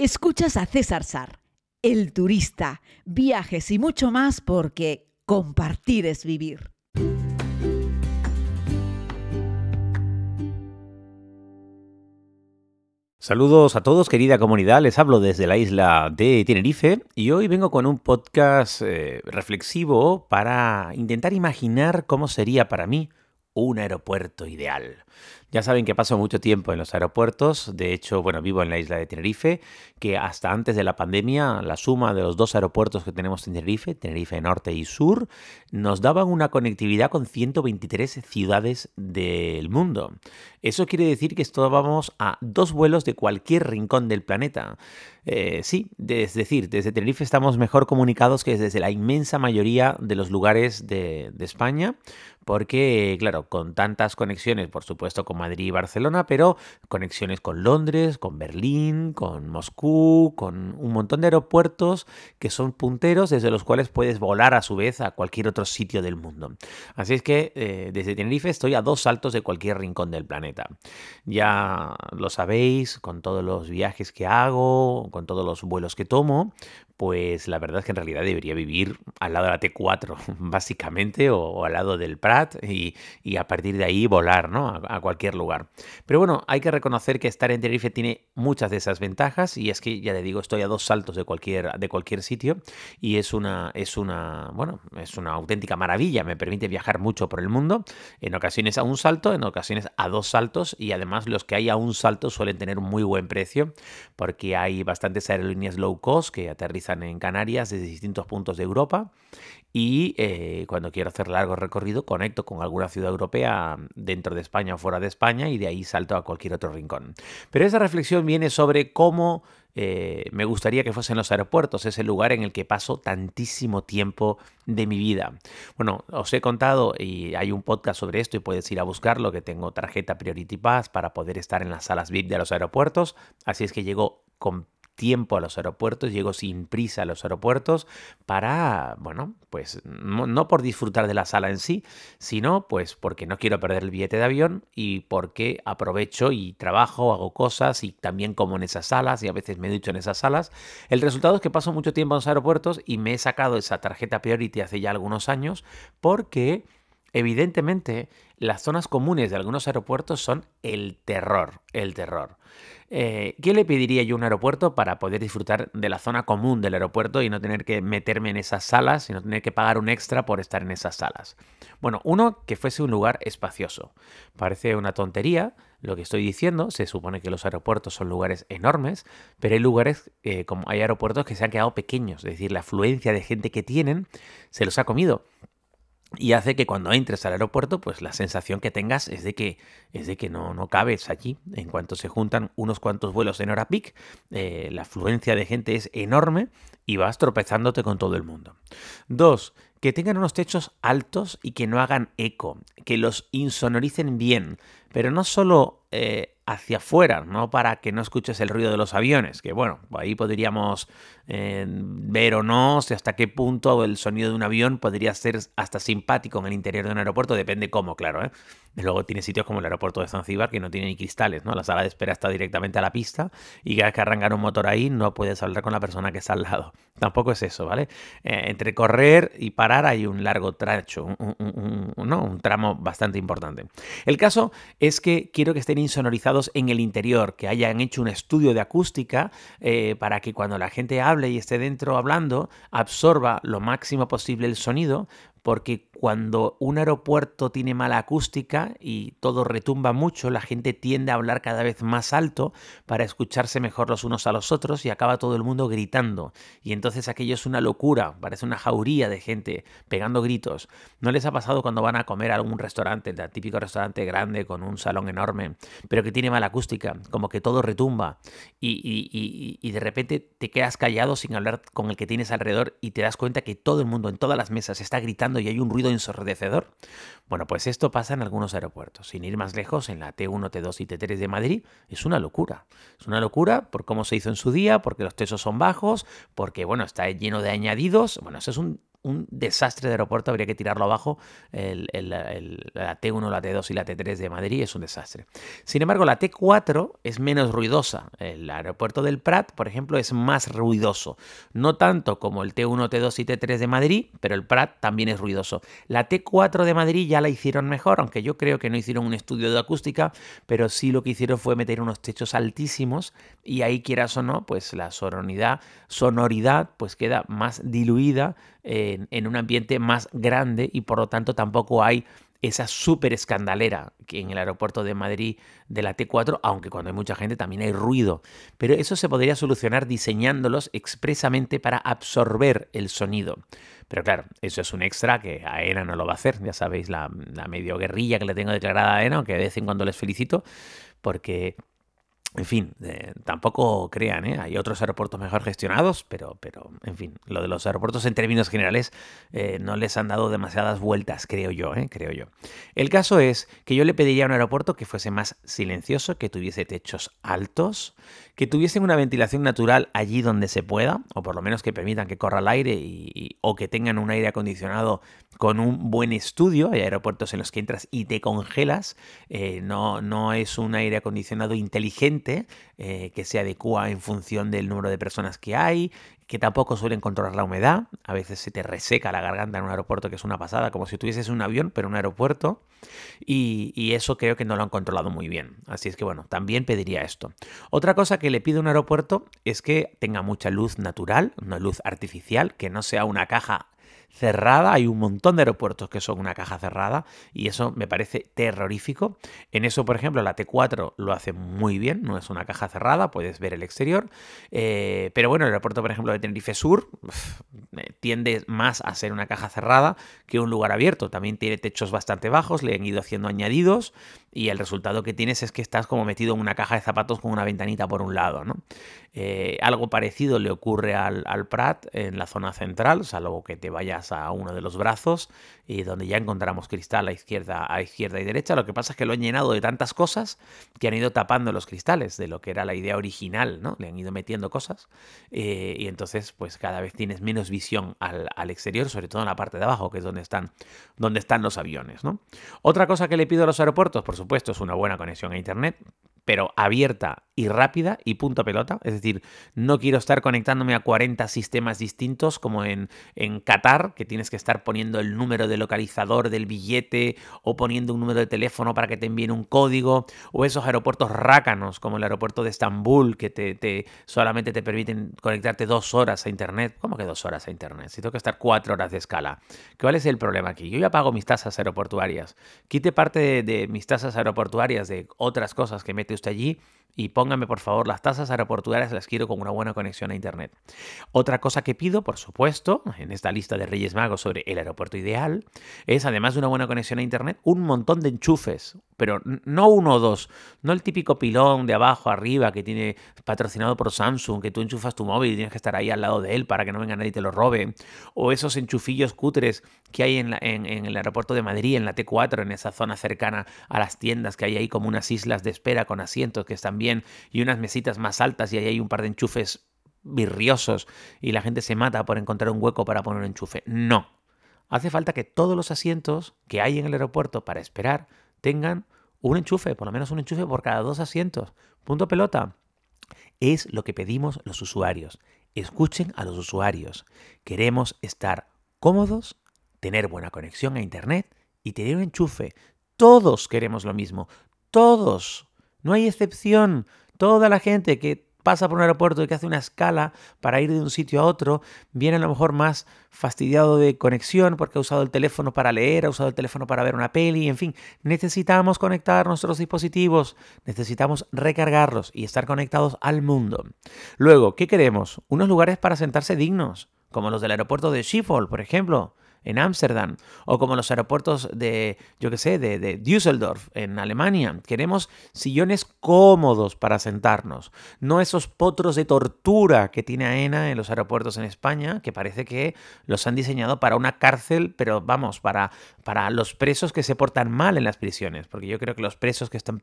Escuchas a César Sar, el turista, viajes y mucho más porque compartir es vivir. Saludos a todos, querida comunidad. Les hablo desde la isla de Tenerife y hoy vengo con un podcast eh, reflexivo para intentar imaginar cómo sería para mí un aeropuerto ideal. Ya saben que paso mucho tiempo en los aeropuertos, de hecho, bueno, vivo en la isla de Tenerife, que hasta antes de la pandemia la suma de los dos aeropuertos que tenemos en Tenerife, Tenerife Norte y Sur, nos daban una conectividad con 123 ciudades del mundo. Eso quiere decir que estábamos a dos vuelos de cualquier rincón del planeta. Eh, sí, es decir, desde Tenerife estamos mejor comunicados que desde la inmensa mayoría de los lugares de, de España, porque, claro, con tantas conexiones, por supuesto, con Madrid y Barcelona, pero conexiones con Londres, con Berlín, con Moscú, con un montón de aeropuertos que son punteros desde los cuales puedes volar a su vez a cualquier otro sitio del mundo. Así es que eh, desde Tenerife estoy a dos saltos de cualquier rincón del planeta. Ya lo sabéis, con todos los viajes que hago, con todos los vuelos que tomo, pues la verdad es que en realidad debería vivir al lado de la T4, básicamente, o, al lado del Prat, y, a partir de ahí volar ¿no? a, cualquier lugar. Pero bueno, hay que reconocer que estar en Tenerife tiene muchas de esas ventajas, y es que, ya le digo, estoy a dos saltos de cualquier, de cualquier sitio, y es una, es una, bueno, es una auténtica maravilla, me permite viajar mucho por el mundo, en ocasiones a un salto, en ocasiones a dos saltos, y además los que hay a un salto suelen tener un muy buen precio, porque hay bastantes aerolíneas low cost que aterrizan en Canarias desde distintos puntos de Europa y eh, cuando quiero hacer largo recorrido conecto con alguna ciudad europea dentro de España o fuera de España y de ahí salto a cualquier otro rincón. Pero esa reflexión viene sobre cómo eh, me gustaría que fuesen los aeropuertos, ese lugar en el que paso tantísimo tiempo de mi vida. Bueno, os he contado y hay un podcast sobre esto y puedes ir a buscarlo, que tengo tarjeta Priority Pass para poder estar en las salas VIP de los aeropuertos, así es que llego con tiempo a los aeropuertos, llego sin prisa a los aeropuertos para, bueno, pues no, por disfrutar de la sala en sí, sino pues porque no quiero perder el billete de avión y porque aprovecho y trabajo, hago cosas y también como en esas salas y a veces me he dicho en esas salas. El resultado es que paso mucho tiempo en los aeropuertos y me he sacado esa tarjeta Priority hace ya algunos años porque evidentemente las zonas comunes de algunos aeropuertos son el terror, el terror. Eh, ¿Qué le pediría yo a un aeropuerto para poder disfrutar de la zona común del aeropuerto y no tener que meterme en esas salas y no tener que pagar un extra por estar en esas salas? Bueno, uno, que fuese un lugar espacioso. Parece una tontería lo que estoy diciendo, se supone que los aeropuertos son lugares enormes, pero hay lugares, eh, como hay aeropuertos que se han quedado pequeños, es decir, la afluencia de gente que tienen se los ha comido y hace que cuando entres al aeropuerto, pues la sensación que tengas es de que, es de que no, no cabes allí. En cuanto se juntan unos cuantos vuelos en hora peak, eh, la afluencia de gente es enorme y vas tropezándote con todo el mundo. Dos, que tengan unos techos altos y que no hagan eco, que los insonoricen bien, pero no solo eh, hacia afuera, no para que no escuches el ruido de los aviones, que bueno, ahí podríamos eh, ver o no si hasta qué punto el sonido de un avión podría ser hasta simpático en el interior de un aeropuerto, depende cómo, claro. ¿eh? Luego tiene sitios como el aeropuerto de Zanzíbar que no tiene ni cristales, ¿no? La sala de espera está directamente a la pista y cada vez que arrancar un motor ahí no puedes hablar con la persona que está al lado. Tampoco es eso, ¿vale? Eh, entre correr y parar hay un largo tracho, un, un tramo bastante importante. El caso es que quiero que estén insonorizados en el interior, que hayan hecho un estudio de acústica eh, para que cuando la gente hable y esté dentro hablando, absorba lo máximo posible el sonido, porque cuando un aeropuerto tiene mala acústica y todo retumba mucho, la gente tiende a hablar cada vez más alto para escucharse mejor los unos a los otros y acaba todo el mundo gritando. Y entonces aquello es una locura, parece una jauría de gente pegando gritos. ¿No les ha pasado cuando van a comer a algún restaurante, el típico restaurante grande con un salón enorme, pero que tiene mala acústica, como que todo retumba y, y de repente te quedas callado sin hablar con el que tienes alrededor y te das cuenta que todo el mundo en todas las mesas está gritando y hay un ruido ensordecedor? Bueno, pues esto pasa en algunos aeropuertos. Sin ir más lejos, en la T1, T2 y T3 de Madrid, es una locura. Es una locura por cómo se hizo en su día, porque los tesos son bajos, porque, bueno, está lleno de añadidos. Bueno, eso es un un desastre de aeropuerto, habría que tirarlo abajo. El, la T1, la T2 y la T3 de Madrid es un desastre. Sin embargo, la T4 es menos ruidosa. El aeropuerto del Prat, por ejemplo, es más ruidoso. No tanto como el T1, T2 y T3 de Madrid, pero el Prat también es ruidoso. La T4 de Madrid ya la hicieron mejor, aunque yo creo que no hicieron un estudio de acústica, pero sí lo que hicieron fue meter unos techos altísimos y ahí quieras o no, pues la sonoridad, sonoridad pues queda más diluida en, un ambiente más grande y por lo tanto tampoco hay esa súper escandalera que en el aeropuerto de Madrid de la T4, aunque cuando hay mucha gente también hay ruido. Pero eso se podría solucionar diseñándolos expresamente para absorber el sonido. Pero claro, eso es un extra que AENA no lo va a hacer. Ya sabéis la, la medio guerrilla que le tengo declarada a AENA, aunque de vez en cuando les felicito, porque en fin, eh, tampoco crean, ¿eh? hay otros aeropuertos mejor gestionados, pero, pero, en fin, lo de los aeropuertos en términos generales eh, no les han dado demasiadas vueltas, creo yo, creo yo. El caso es que yo le pediría a un aeropuerto que fuese más silencioso, que tuviese techos altos, que tuviesen una ventilación natural allí donde se pueda, o por lo menos que permitan que corra el aire y, o que tengan un aire acondicionado con un buen estudio. Hay aeropuertos en los que entras y te congelas. Eh, no, no es un aire acondicionado inteligente eh, que se adecua en función del número de personas que hay, que tampoco suelen controlar la humedad. A veces se te reseca la garganta en un aeropuerto, que es una pasada, como si estuvieses en un avión, pero un aeropuerto. Y, y, eso creo que no lo han controlado muy bien. Así es que bueno, también pediría esto. Otra cosa que le pido a un aeropuerto es que tenga mucha luz natural, una luz artificial, que no sea una caja cerrada. Hay un montón de aeropuertos que son una caja cerrada y eso me parece terrorífico. En eso, por ejemplo, la T4 lo hace muy bien, no es una caja cerrada, puedes ver el exterior. Eh, pero bueno, el aeropuerto, por ejemplo, de Tenerife Sur tiende más a ser una caja cerrada que un lugar abierto. También tiene techos bastante bajos, le han ido haciendo añadidos y el resultado que tienes es que estás como metido en una caja de zapatos con una ventanita por un lado. ¿no? Eh, algo parecido le ocurre al, al, Prat en la zona central, salvo que te a uno de los brazos y donde ya encontramos cristal a izquierda, a izquierda y derecha. Lo que pasa es que lo han llenado de tantas cosas que han ido tapando los cristales de lo que era la idea original, ¿no? Le han ido metiendo cosas eh, y entonces pues cada vez tienes menos visión al, al, exterior, sobre todo en la parte de abajo, que es donde están, donde están los aviones, ¿no? Otra cosa que le pido a los aeropuertos, por supuesto, es una buena conexión a Internet, pero abierta y rápida y punto pelota. Es decir, no quiero estar conectándome a 40 sistemas distintos como en, en Qatar, que tienes que estar poniendo el número de localizador del billete o poniendo un número de teléfono para que te envíen un código, o esos aeropuertos rácanos como el aeropuerto de Estambul, que te, solamente te permiten conectarte dos horas a Internet. ¿Cómo que dos horas a Internet? Si tengo que estar cuatro horas de escala. ¿Cuál es el problema aquí? Yo ya pago mis tasas aeroportuarias. Quite parte de, de mis tasas aeroportuarias de otras cosas que mete usted allí y póngame por favor las tasas aeroportuarias, las quiero con una buena conexión a Internet. Otra cosa que pido, por supuesto, en esta lista de Reyes Magos sobre el aeropuerto ideal, es además de una buena conexión a Internet, un montón de enchufes, pero no uno o dos, no el típico pilón de abajo arriba que tiene patrocinado por Samsung, que tú enchufas tu móvil y tienes que estar ahí al lado de él para que no venga nadie y te lo robe, o esos enchufillos cutres que hay en, en el aeropuerto de Madrid, en la T4, en esa zona cercana a las tiendas que hay ahí como unas islas de espera con asientos que están bien y unas mesitas más altas y ahí hay un par de enchufes virriosos y la gente se mata por encontrar un hueco para poner un enchufe. No. Hace falta que todos los asientos que hay en el aeropuerto para esperar tengan un enchufe, por lo menos un enchufe por cada dos asientos. Punto pelota. Es lo que pedimos los usuarios. Escuchen a los usuarios. Queremos estar cómodos, tener buena conexión a Internet y tener un enchufe. Todos queremos lo mismo. Todos. No hay excepción. Toda la gente que pasa por un aeropuerto y que hace una escala para ir de un sitio a otro, viene a lo mejor más fastidiado de conexión porque ha usado el teléfono para leer, ha usado el teléfono para ver una peli, en fin, necesitamos conectar nuestros dispositivos, necesitamos recargarlos y estar conectados al mundo. Luego, ¿qué queremos? Unos lugares para sentarse dignos, como los del aeropuerto de Schiphol, por ejemplo, en Ámsterdam, o como los aeropuertos de, yo qué sé, de, de, Düsseldorf, en Alemania. Queremos sillones cómodos para sentarnos, no esos potros de tortura que tiene AENA en los aeropuertos en España, que parece que los han diseñado para una cárcel, pero vamos, para, para los presos que se portan mal en las prisiones, porque yo creo que los presos que están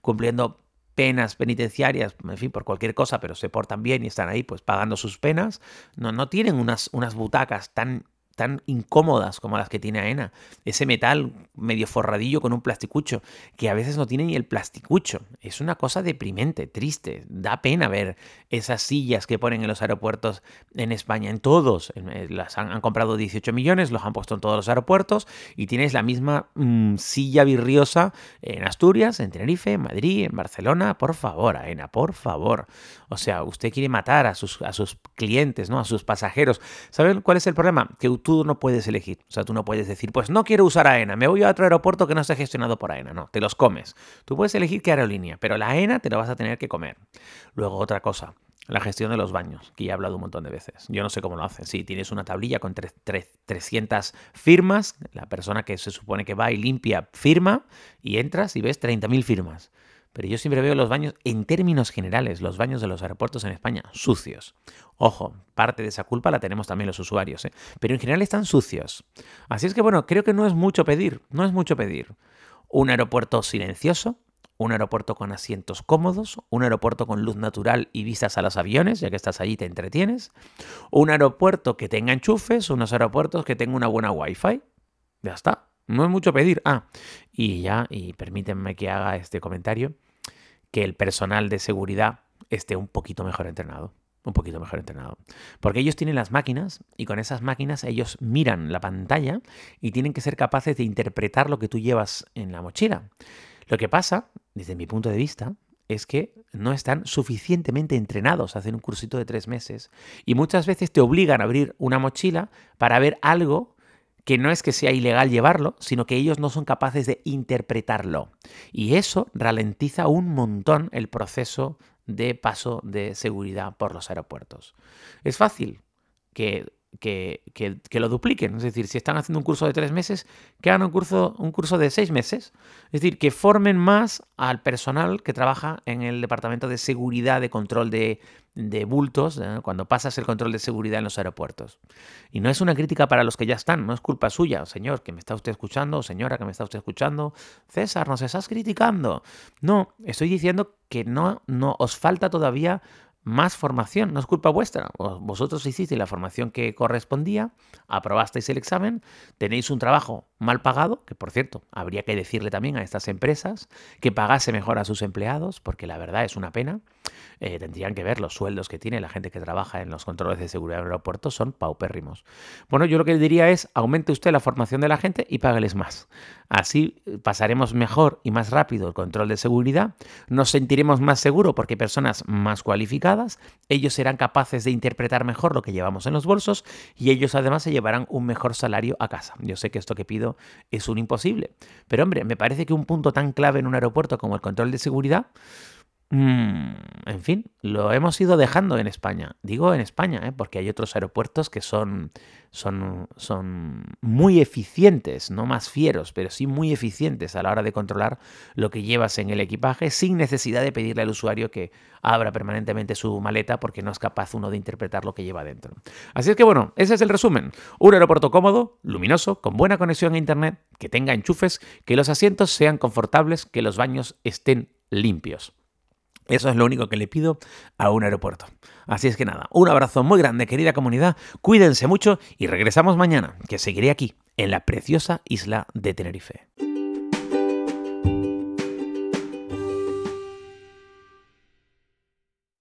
cumpliendo penas penitenciarias, en fin, por cualquier cosa, pero se portan bien y están ahí pues pagando sus penas, no, no tienen unas, unas butacas tan tan incómodas como las que tiene AENA. Ese metal medio forradillo con un plasticucho, que a veces no tiene ni el plasticucho. Es una cosa deprimente, triste. Da pena ver esas sillas que ponen en los aeropuertos en España, en todos. Eh, las han, comprado 18 millones, los han puesto en todos los aeropuertos y tienes la misma mm, silla virriosa en Asturias, en Tenerife, en Madrid, en Barcelona. Por favor, AENA, por favor. O sea, usted quiere matar a sus, a sus clientes, ¿no? A sus pasajeros. ¿Saben cuál es el problema? Que tú no puedes elegir. O sea, tú no puedes decir, pues no quiero usar AENA, me voy a otro aeropuerto que no esté gestionado por AENA. No, te los comes. Tú puedes elegir qué aerolínea, pero la AENA te lo vas a tener que comer. Luego, otra cosa. La gestión de los baños, que ya he hablado un montón de veces. Yo no sé cómo lo hacen. Sí, tienes una tablilla con 300 firmas, la persona que se supone que va y limpia firma, y entras y ves 30.000 firmas. Pero yo siempre veo los baños, en términos generales, los baños de los aeropuertos en España, sucios. Ojo, parte de esa culpa la tenemos también los usuarios, ¿eh? pero en general están sucios. Así es que bueno, creo que no es mucho pedir, no es mucho pedir. Un aeropuerto silencioso, un aeropuerto con asientos cómodos, un aeropuerto con luz natural y vistas a los aviones, ya que estás allí te entretienes, un aeropuerto que tenga enchufes, unos aeropuertos que tengan una buena wifi. Ya está, no es mucho pedir. Ah, y ya, y permítanme que haga este comentario, que el personal de seguridad esté un poquito mejor entrenado. Un poquito mejor entrenado. Porque ellos tienen las máquinas y con esas máquinas ellos miran la pantalla y tienen que ser capaces de interpretar lo que tú llevas en la mochila. Lo que pasa, desde mi punto de vista, es que no están suficientemente entrenados, hacen un cursito de tres meses y muchas veces te obligan a abrir una mochila para ver algo que no es que sea ilegal llevarlo, sino que ellos no son capaces de interpretarlo. Y eso ralentiza un montón el proceso de paso de seguridad por los aeropuertos. Es fácil que que, lo dupliquen. Es decir, si están haciendo un curso de tres meses, que hagan un curso, un curso de seis meses. Es decir, que formen más al personal que trabaja en el departamento de seguridad, de control de, bultos, ¿eh? cuando pasas el control de seguridad en los aeropuertos. Y no es una crítica para los que ya están, no es culpa suya, señor, que me está usted escuchando, señora, que me está usted escuchando. César, nos estás criticando. No, estoy diciendo que no, no os falta todavía más formación, no es culpa vuestra. Vosotros hicisteis la formación que correspondía, aprobasteis el examen, tenéis un trabajo mal pagado, que por cierto, habría que decirle también a estas empresas que pagase mejor a sus empleados, porque la verdad es una pena. Eh, tendrían que ver los sueldos que tiene la gente que trabaja en los controles de seguridad en aeropuertos, son paupérrimos. Bueno, yo lo que diría es, aumente usted la formación de la gente y págueles más. Así pasaremos mejor y más rápido el control de seguridad, nos sentiremos más seguros porque personas más cualificadas, ellos serán capaces de interpretar mejor lo que llevamos en los bolsos y ellos además se llevarán un mejor salario a casa. Yo sé que esto que pido es un imposible, pero hombre, me parece que un punto tan clave en un aeropuerto como el control de seguridad Mm, en fin, lo hemos ido dejando en España. Digo en España, ¿eh? porque hay otros aeropuertos que son, son, son muy eficientes, no más fieros, pero sí muy eficientes a la hora de controlar lo que llevas en el equipaje sin necesidad de pedirle al usuario que abra permanentemente su maleta porque no es capaz uno de interpretar lo que lleva dentro. Así es que bueno, ese es el resumen. Un aeropuerto cómodo, luminoso, con buena conexión a Internet, que tenga enchufes, que los asientos sean confortables, que los baños estén limpios. Eso es lo único que le pido a un aeropuerto. Así es que nada, un abrazo muy grande querida comunidad, cuídense mucho y regresamos mañana, que seguiré aquí, en la preciosa isla de Tenerife.